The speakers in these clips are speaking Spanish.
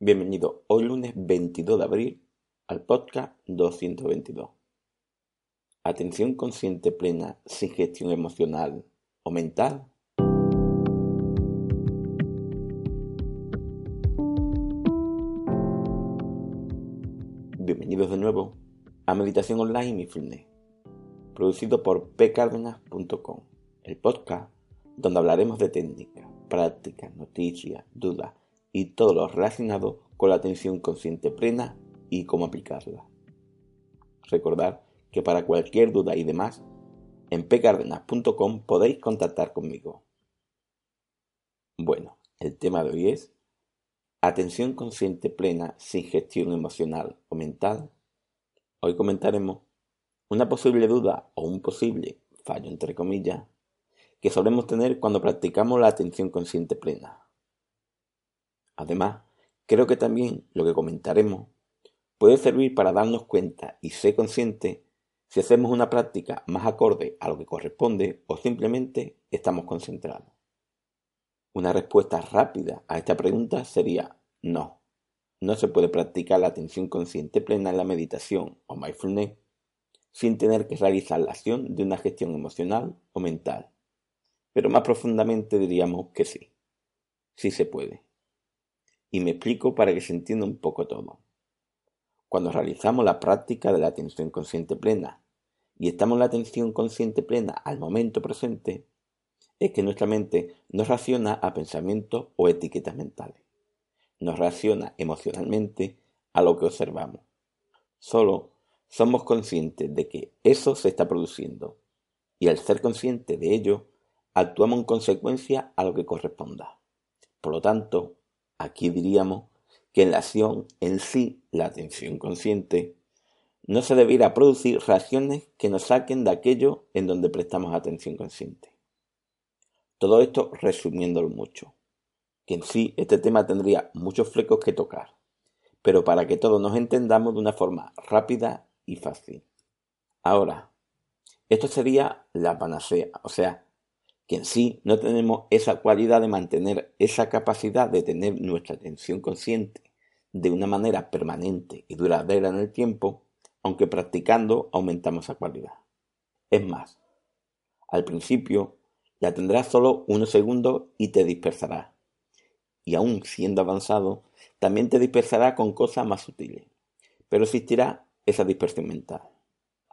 Bienvenido hoy lunes 22 de abril al podcast 222. Atención consciente plena sin gestión emocional o mental. Bienvenidos de nuevo a Meditación Online y Mindfulness, producido por pcardenas.com, el podcast donde hablaremos de técnicas, prácticas, noticias, dudas y todo lo relacionado con la atención consciente plena y cómo aplicarla. Recordad que para cualquier duda y demás, en pcardenas.com podéis contactar conmigo. Bueno, el tema de hoy es atención consciente plena sin gestión emocional o mental. Hoy comentaremos una posible duda o un posible fallo entre comillas que solemos tener cuando practicamos la atención consciente plena. Además, creo que también lo que comentaremos puede servir para darnos cuenta y ser consciente si hacemos una práctica más acorde a lo que corresponde o simplemente estamos concentrados. Una respuesta rápida a esta pregunta sería no. No se puede practicar la atención consciente plena en la meditación o mindfulness sin tener que realizar la acción de una gestión emocional o mental. Pero más profundamente diríamos que sí. Sí se puede. Y me explico para que se entienda un poco todo. Cuando realizamos la práctica de la atención consciente plena y estamos en la atención consciente plena al momento presente, es que nuestra mente no reacciona a pensamientos o etiquetas mentales. Nos reacciona emocionalmente a lo que observamos. Solo somos conscientes de que eso se está produciendo y al ser conscientes de ello, actuamos en consecuencia a lo que corresponda. Por lo tanto, aquí diríamos que en la acción en sí, la atención consciente, no se debiera producir reacciones que nos saquen de aquello en donde prestamos atención consciente. Todo esto resumiéndolo mucho, que en sí este tema tendría muchos flecos que tocar, pero para que todos nos entendamos de una forma rápida y fácil. Ahora, esto sería la panacea, o sea, que en sí no tenemos esa cualidad de mantener esa capacidad de tener nuestra atención consciente de una manera permanente y duradera en el tiempo, aunque practicando aumentamos esa cualidad. Es más, al principio la tendrás solo unos segundos y te dispersará. Y aún siendo avanzado, también te dispersará con cosas más sutiles. Pero existirá esa dispersión mental,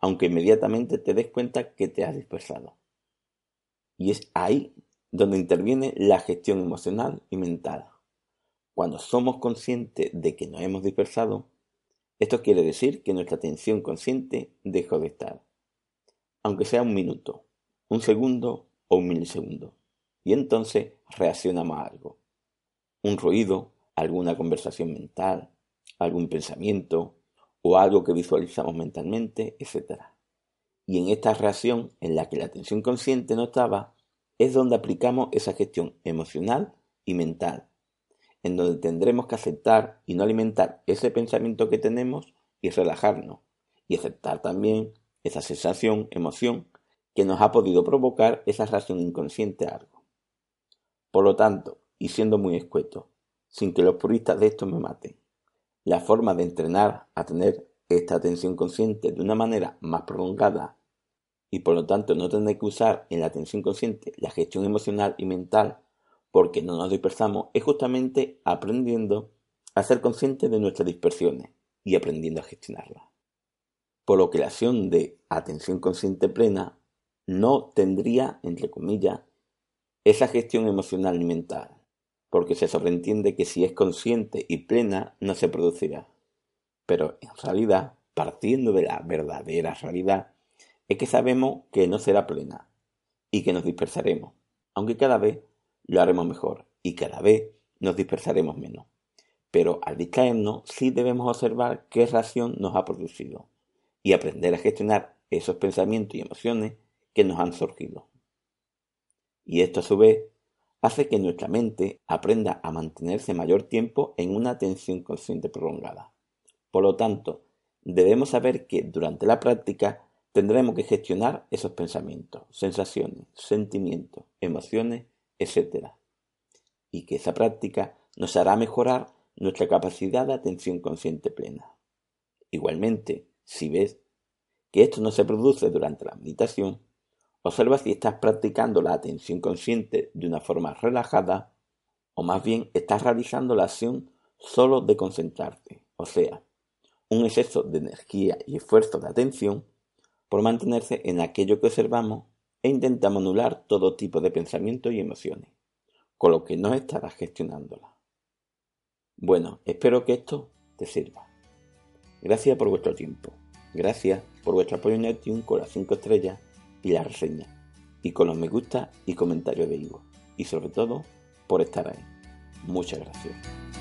aunque inmediatamente te des cuenta que te has dispersado. Y es ahí donde interviene la gestión emocional y mental. Cuando somos conscientes de que nos hemos dispersado, esto quiere decir que nuestra atención consciente dejó de estar, aunque sea un minuto, un segundo o un milisegundo, y entonces reaccionamos a algo. Un ruido, alguna conversación mental, algún pensamiento o algo que visualizamos mentalmente, etc. Y en esta reacción en la que la atención consciente no estaba, es donde aplicamos esa gestión emocional y mental en donde tendremos que aceptar y no alimentar ese pensamiento que tenemos y relajarnos, y aceptar también esa sensación, emoción, que nos ha podido provocar esa reacción inconsciente a algo. Por lo tanto, y siendo muy escueto, sin que los puristas de esto me maten, la forma de entrenar a tener esta atención consciente de una manera más prolongada y por lo tanto no tener que usar en la atención consciente la gestión emocional y mental porque no nos dispersamos es justamente aprendiendo a ser conscientes de nuestras dispersiones y aprendiendo a gestionarlas. Por lo que la acción de atención consciente plena no tendría, entre comillas, esa gestión emocional y mental, porque se sobreentiende que si es consciente y plena no se producirá. Pero en realidad, partiendo de la verdadera realidad, es que sabemos que no será plena y que nos dispersaremos, aunque cada vez lo haremos mejor y cada vez nos dispersaremos menos. pero al distraernos sí debemos observar qué reacción nos ha producido y aprender a gestionar esos pensamientos y emociones que nos han surgido. Y esto a su vez hace que nuestra mente aprenda a mantenerse mayor tiempo en una atención consciente prolongada. Por lo tanto, debemos saber que durante la práctica tendremos que gestionar esos pensamientos, sensaciones, sentimientos, emociones, etc. Y que esa práctica nos hará mejorar nuestra capacidad de atención consciente plena. Igualmente, si ves que esto no se produce durante la meditación, observa si estás practicando la atención consciente de una forma relajada o más bien estás realizando la acción solo de concentrarte, o sea, un exceso de energía y esfuerzo de atención por mantenerse en aquello que observamos e intentamos anular todo tipo de pensamientos y emociones, con lo que no estarás gestionándola. Bueno, espero que esto te sirva. Gracias por vuestro tiempo. Gracias por vuestro apoyo en iTunes con las 5 estrellas y la reseña, y con los me gusta y comentarios de Ivo, y sobre todo por estar ahí. Muchas gracias.